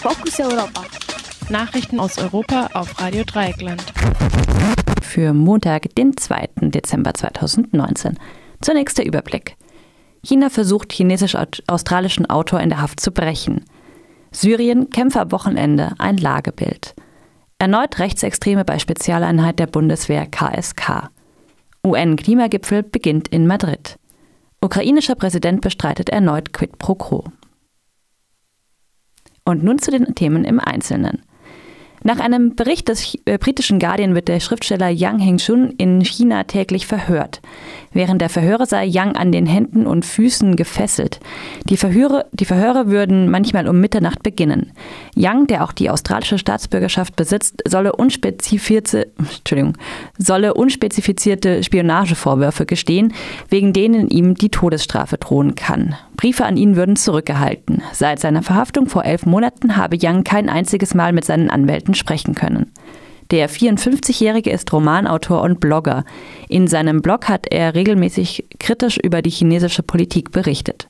Fokus Europa. Nachrichten aus Europa auf Radio Dreieckland. Für Montag, den 2. Dezember 2019. Zunächst der Überblick. China versucht, chinesisch-australischen Autor in der Haft zu brechen. Syrien, Kämpfer am Wochenende, ein Lagebild. Erneut Rechtsextreme bei Spezialeinheit der Bundeswehr KSK. UN-Klimagipfel beginnt in Madrid. Ukrainischer Präsident bestreitet erneut Quid pro Quo. Und nun zu den Themen im Einzelnen. Nach einem Bericht des äh, britischen Guardian wird der Schriftsteller Yang Hengchun in China täglich verhört. Während der Verhöre sei Yang an den Händen und Füßen gefesselt. Die Verhöre, die Verhöre würden manchmal um Mitternacht beginnen. Yang, der auch die australische Staatsbürgerschaft besitzt, solle unspezifizierte, Entschuldigung, solle unspezifizierte Spionagevorwürfe gestehen, wegen denen ihm die Todesstrafe drohen kann. Briefe an ihn würden zurückgehalten. Seit seiner Verhaftung vor elf Monaten habe Yang kein einziges Mal mit seinen Anwälten sprechen können. Der 54-Jährige ist Romanautor und Blogger. In seinem Blog hat er regelmäßig kritisch über die chinesische Politik berichtet.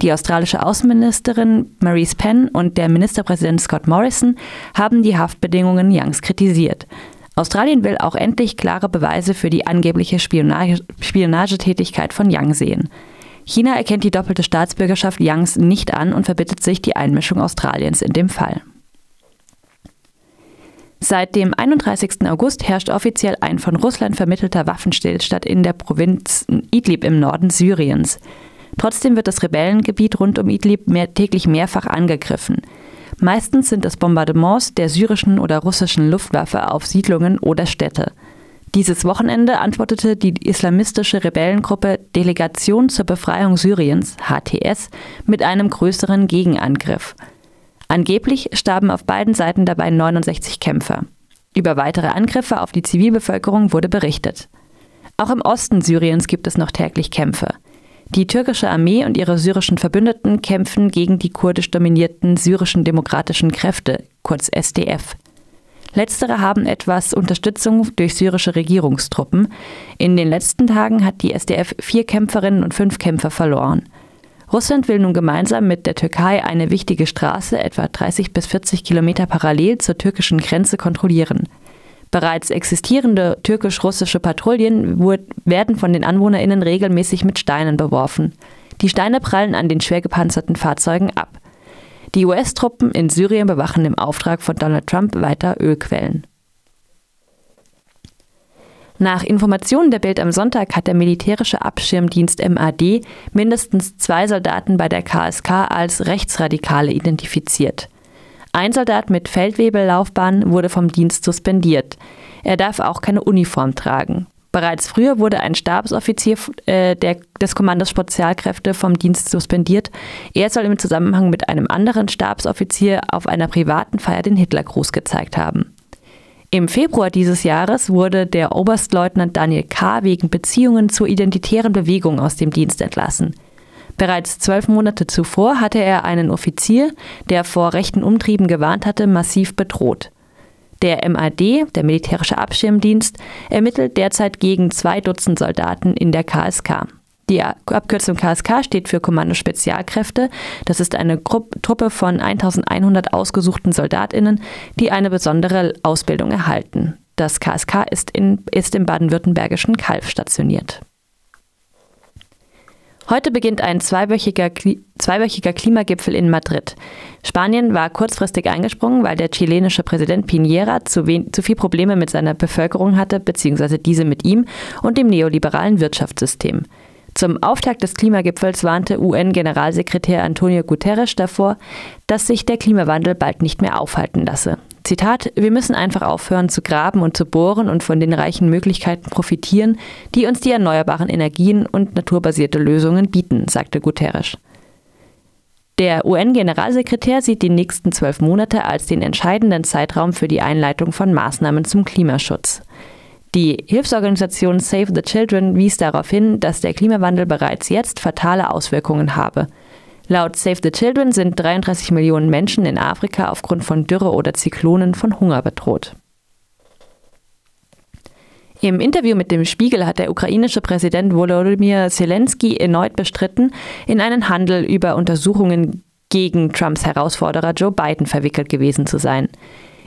Die australische Außenministerin Maurice Penn und der Ministerpräsident Scott Morrison haben die Haftbedingungen Youngs kritisiert. Australien will auch endlich klare Beweise für die angebliche Spionage Spionagetätigkeit von Young sehen. China erkennt die doppelte Staatsbürgerschaft Youngs nicht an und verbittet sich die Einmischung Australiens in dem Fall. Seit dem 31. August herrscht offiziell ein von Russland vermittelter Waffenstillstand in der Provinz Idlib im Norden Syriens. Trotzdem wird das Rebellengebiet rund um Idlib mehr, täglich mehrfach angegriffen. Meistens sind es Bombardements der syrischen oder russischen Luftwaffe auf Siedlungen oder Städte. Dieses Wochenende antwortete die islamistische Rebellengruppe Delegation zur Befreiung Syriens, HTS, mit einem größeren Gegenangriff. Angeblich starben auf beiden Seiten dabei 69 Kämpfer. Über weitere Angriffe auf die Zivilbevölkerung wurde berichtet. Auch im Osten Syriens gibt es noch täglich Kämpfe. Die türkische Armee und ihre syrischen Verbündeten kämpfen gegen die kurdisch dominierten syrischen demokratischen Kräfte, kurz SDF. Letztere haben etwas Unterstützung durch syrische Regierungstruppen. In den letzten Tagen hat die SDF vier Kämpferinnen und fünf Kämpfer verloren. Russland will nun gemeinsam mit der Türkei eine wichtige Straße, etwa 30 bis 40 Kilometer parallel zur türkischen Grenze, kontrollieren. Bereits existierende türkisch-russische Patrouillen werden von den AnwohnerInnen regelmäßig mit Steinen beworfen. Die Steine prallen an den schwer gepanzerten Fahrzeugen ab. Die US-Truppen in Syrien bewachen im Auftrag von Donald Trump weiter Ölquellen. Nach Informationen der Bild am Sonntag hat der militärische Abschirmdienst MAD mindestens zwei Soldaten bei der KSK als Rechtsradikale identifiziert. Ein Soldat mit Feldwebellaufbahn wurde vom Dienst suspendiert. Er darf auch keine Uniform tragen. Bereits früher wurde ein Stabsoffizier äh, der, des Kommandos Spezialkräfte vom Dienst suspendiert. Er soll im Zusammenhang mit einem anderen Stabsoffizier auf einer privaten Feier den Hitlergruß gezeigt haben. Im Februar dieses Jahres wurde der Oberstleutnant Daniel K. wegen Beziehungen zur identitären Bewegung aus dem Dienst entlassen. Bereits zwölf Monate zuvor hatte er einen Offizier, der vor rechten Umtrieben gewarnt hatte, massiv bedroht. Der MAD, der militärische Abschirmdienst, ermittelt derzeit gegen zwei Dutzend Soldaten in der KSK. Die Abkürzung KSK steht für Kommando Spezialkräfte. Das ist eine Truppe von 1100 ausgesuchten Soldatinnen, die eine besondere Ausbildung erhalten. Das KSK ist, in, ist im baden-württembergischen Kalf stationiert. Heute beginnt ein zweiwöchiger, zweiwöchiger, Klimagipfel in Madrid. Spanien war kurzfristig eingesprungen, weil der chilenische Präsident Piñera zu, zu viel Probleme mit seiner Bevölkerung hatte, beziehungsweise diese mit ihm und dem neoliberalen Wirtschaftssystem. Zum Auftakt des Klimagipfels warnte UN-Generalsekretär Antonio Guterres davor, dass sich der Klimawandel bald nicht mehr aufhalten lasse. Zitat, wir müssen einfach aufhören zu graben und zu bohren und von den reichen Möglichkeiten profitieren, die uns die erneuerbaren Energien und naturbasierte Lösungen bieten, sagte Guterres. Der UN-Generalsekretär sieht die nächsten zwölf Monate als den entscheidenden Zeitraum für die Einleitung von Maßnahmen zum Klimaschutz. Die Hilfsorganisation Save the Children wies darauf hin, dass der Klimawandel bereits jetzt fatale Auswirkungen habe. Laut Save the Children sind 33 Millionen Menschen in Afrika aufgrund von Dürre oder Zyklonen von Hunger bedroht. Im Interview mit dem Spiegel hat der ukrainische Präsident Volodymyr Zelensky erneut bestritten, in einen Handel über Untersuchungen gegen Trumps Herausforderer Joe Biden verwickelt gewesen zu sein.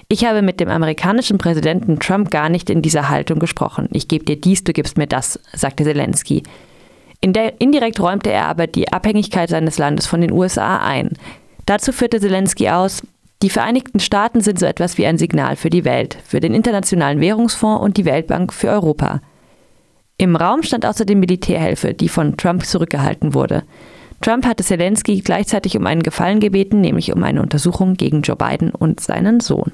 Ich habe mit dem amerikanischen Präsidenten Trump gar nicht in dieser Haltung gesprochen. Ich gebe dir dies, du gibst mir das, sagte Zelensky. In indirekt räumte er aber die Abhängigkeit seines Landes von den USA ein. Dazu führte Zelensky aus, die Vereinigten Staaten sind so etwas wie ein Signal für die Welt, für den Internationalen Währungsfonds und die Weltbank für Europa. Im Raum stand außerdem Militärhilfe, die von Trump zurückgehalten wurde. Trump hatte Zelensky gleichzeitig um einen Gefallen gebeten, nämlich um eine Untersuchung gegen Joe Biden und seinen Sohn.